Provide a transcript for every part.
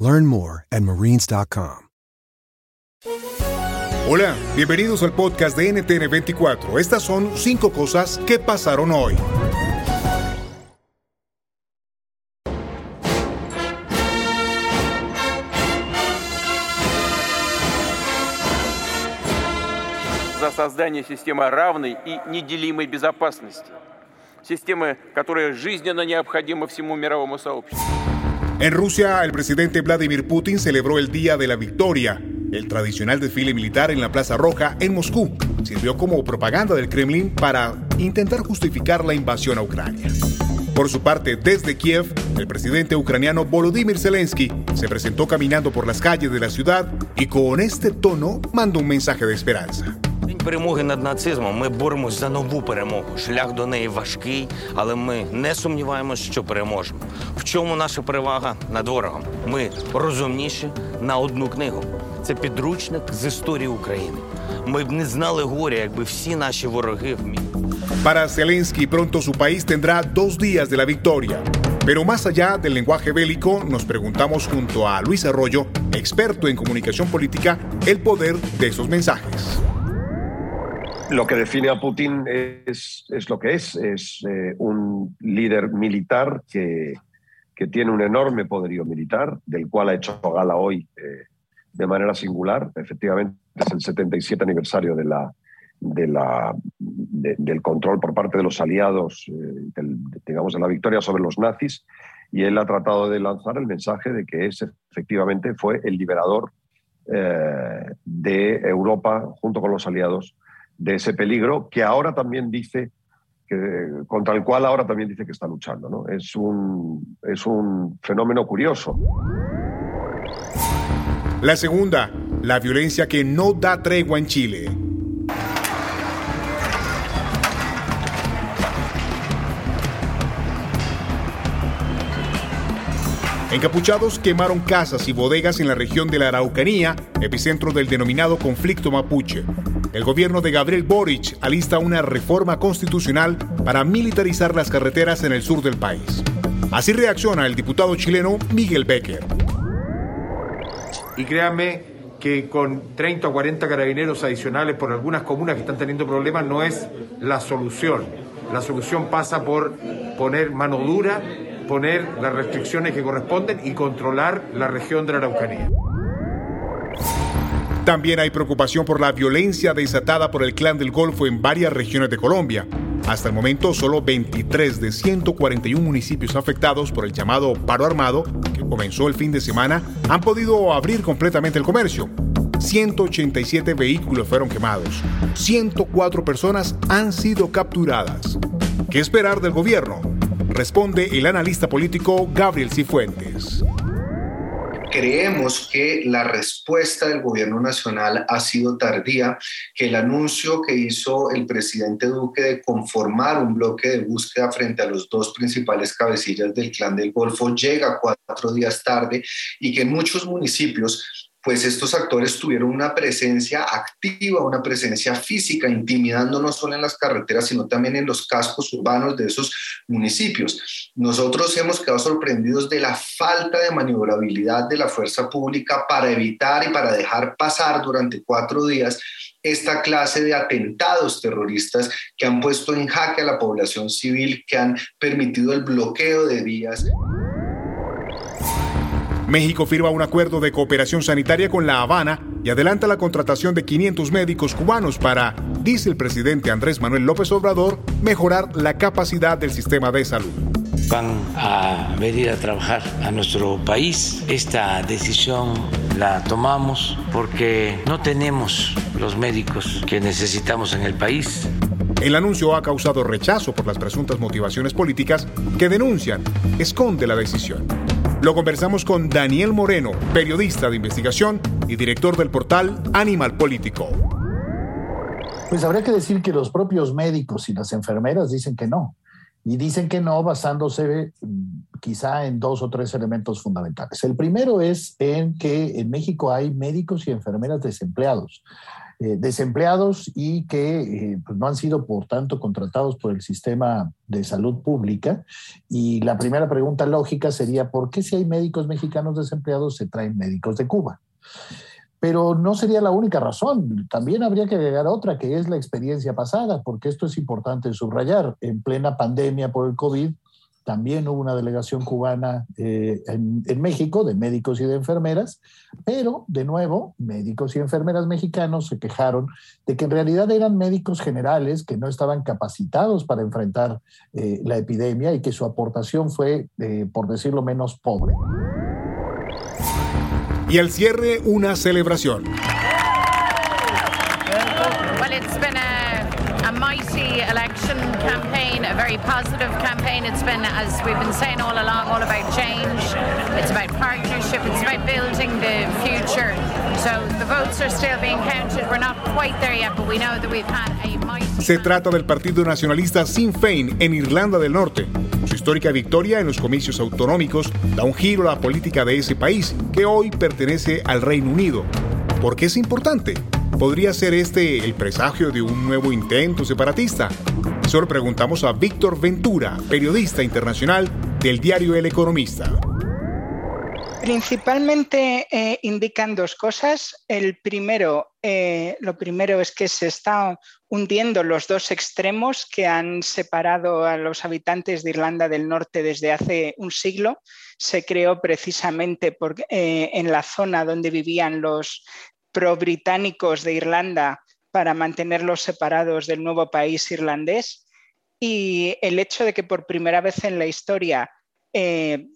Learn more at marines.com. Hola, bienvenidos al podcast de NTN 24. Estas son cinco cosas que pasaron hoy. за создание системы равной и неделимой безопасности. Системы, которая жизненно необходима всему мировому сообществу. En Rusia, el presidente Vladimir Putin celebró el Día de la Victoria. El tradicional desfile militar en la Plaza Roja en Moscú sirvió como propaganda del Kremlin para intentar justificar la invasión a Ucrania. Por su parte, desde Kiev, el presidente ucraniano Volodymyr Zelensky se presentó caminando por las calles de la ciudad y con este tono mandó un mensaje de esperanza. Перемоги над нацизмом. Ми боремось за нову перемогу. Шлях до неї важкий, але ми не сумніваємося, що переможемо. В чому наша перевага над ворогом? Ми розумніші на одну книгу. Це підручник з історії України. Ми б не знали горя, якби всі наші вороги вміли. Para Zelensky, pronto su país tendrá dos días de la victoria. Pero más allá del lenguaje bélico, nos preguntamos junto a Luis Arroyo, experto en comunicación política, el poder de esos mensajes. Lo que define a Putin es, es lo que es, es eh, un líder militar que, que, tiene un enorme poderío militar, del cual ha hecho gala hoy eh, de manera singular. Efectivamente, es el 77 aniversario de la, de la, de, del control por parte de los aliados, eh, digamos, de la victoria sobre los nazis, y él ha tratado de lanzar el mensaje de que ese efectivamente fue el liberador de Europa junto con los aliados de ese peligro que ahora también dice, que, contra el cual ahora también dice que está luchando. ¿no? Es, un, es un fenómeno curioso. La segunda, la violencia que no da tregua en Chile. Encapuchados quemaron casas y bodegas en la región de la Araucanía, epicentro del denominado conflicto mapuche. El gobierno de Gabriel Boric alista una reforma constitucional para militarizar las carreteras en el sur del país. Así reacciona el diputado chileno Miguel Becker. Y créanme que con 30 o 40 carabineros adicionales por algunas comunas que están teniendo problemas no es la solución. La solución pasa por poner mano dura poner las restricciones que corresponden y controlar la región de la Araucanía. También hay preocupación por la violencia desatada por el Clan del Golfo en varias regiones de Colombia. Hasta el momento, solo 23 de 141 municipios afectados por el llamado paro armado, que comenzó el fin de semana, han podido abrir completamente el comercio. 187 vehículos fueron quemados. 104 personas han sido capturadas. ¿Qué esperar del gobierno? Responde el analista político Gabriel Cifuentes. Creemos que la respuesta del gobierno nacional ha sido tardía, que el anuncio que hizo el presidente Duque de conformar un bloque de búsqueda frente a los dos principales cabecillas del clan del Golfo llega cuatro días tarde y que en muchos municipios pues estos actores tuvieron una presencia activa, una presencia física, intimidando no solo en las carreteras, sino también en los cascos urbanos de esos municipios. Nosotros hemos quedado sorprendidos de la falta de maniobrabilidad de la fuerza pública para evitar y para dejar pasar durante cuatro días esta clase de atentados terroristas que han puesto en jaque a la población civil, que han permitido el bloqueo de vías. México firma un acuerdo de cooperación sanitaria con La Habana y adelanta la contratación de 500 médicos cubanos para, dice el presidente Andrés Manuel López Obrador, mejorar la capacidad del sistema de salud. Van a venir a trabajar a nuestro país. Esta decisión la tomamos porque no tenemos los médicos que necesitamos en el país. El anuncio ha causado rechazo por las presuntas motivaciones políticas que denuncian esconde la decisión. Lo conversamos con Daniel Moreno, periodista de investigación y director del portal Animal Político. Pues habría que decir que los propios médicos y las enfermeras dicen que no. Y dicen que no basándose quizá en dos o tres elementos fundamentales. El primero es en que en México hay médicos y enfermeras desempleados. Eh, desempleados y que eh, pues no han sido, por tanto, contratados por el sistema de salud pública. Y la primera pregunta lógica sería, ¿por qué si hay médicos mexicanos desempleados se traen médicos de Cuba? Pero no sería la única razón. También habría que agregar otra, que es la experiencia pasada, porque esto es importante subrayar. En plena pandemia por el COVID, también hubo una delegación cubana eh, en, México de médicos y de enfermeras, pero de nuevo, médicos y enfermeras mexicanos se quejaron de que en realidad eran médicos generales que no estaban capacitados para enfrentar eh, la epidemia y que su aportación fue, eh, por decirlo menos, pobre. Y al cierre, una celebración. mighty election campaign, a very positive campaign. It's been, as we've been saying all along, all about change. It's about partnership. It's about building the future. So the votes are still being counted. We're not quite there yet, but we know that we've had a mighty. Se trata del partido nacionalista Sinn Féin en Irlanda del Norte. Su histórica victoria en los comicios autonómicos da un giro a la política de ese país, que hoy pertenece al Reino Unido. ¿Por qué es importante? ¿Podría ser este el presagio de un nuevo intento separatista? Preguntamos a Víctor Ventura, periodista internacional del diario El Economista. Principalmente eh, indican dos cosas. El primero, eh, lo primero es que se están hundiendo los dos extremos que han separado a los habitantes de Irlanda del Norte desde hace un siglo. Se creó precisamente eh, en la zona donde vivían los pro-británicos de Irlanda para mantenerlos separados del nuevo país irlandés y el hecho de que por primera vez en la historia eh,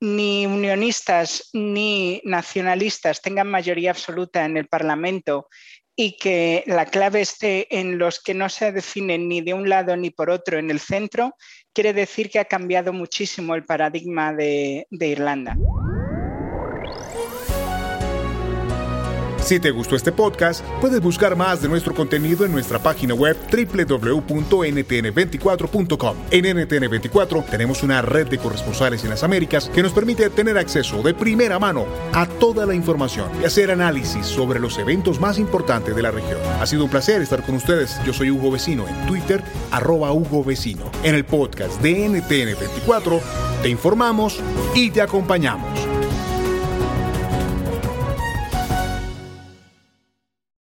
ni unionistas ni nacionalistas tengan mayoría absoluta en el Parlamento y que la clave esté en los que no se definen ni de un lado ni por otro en el centro, quiere decir que ha cambiado muchísimo el paradigma de Irlanda. Si te gustó este podcast, puedes buscar más de nuestro contenido en nuestra página web www.ntn24.com. En NTN24 tenemos una red de corresponsales en las Américas que nos permite tener acceso de primera mano a toda la información y hacer análisis sobre los eventos más importantes de la región. Ha sido un placer estar con ustedes. Yo soy Hugo Vecino en Twitter, arroba Hugo Vecino. En el podcast de NTN24 te informamos y te acompañamos.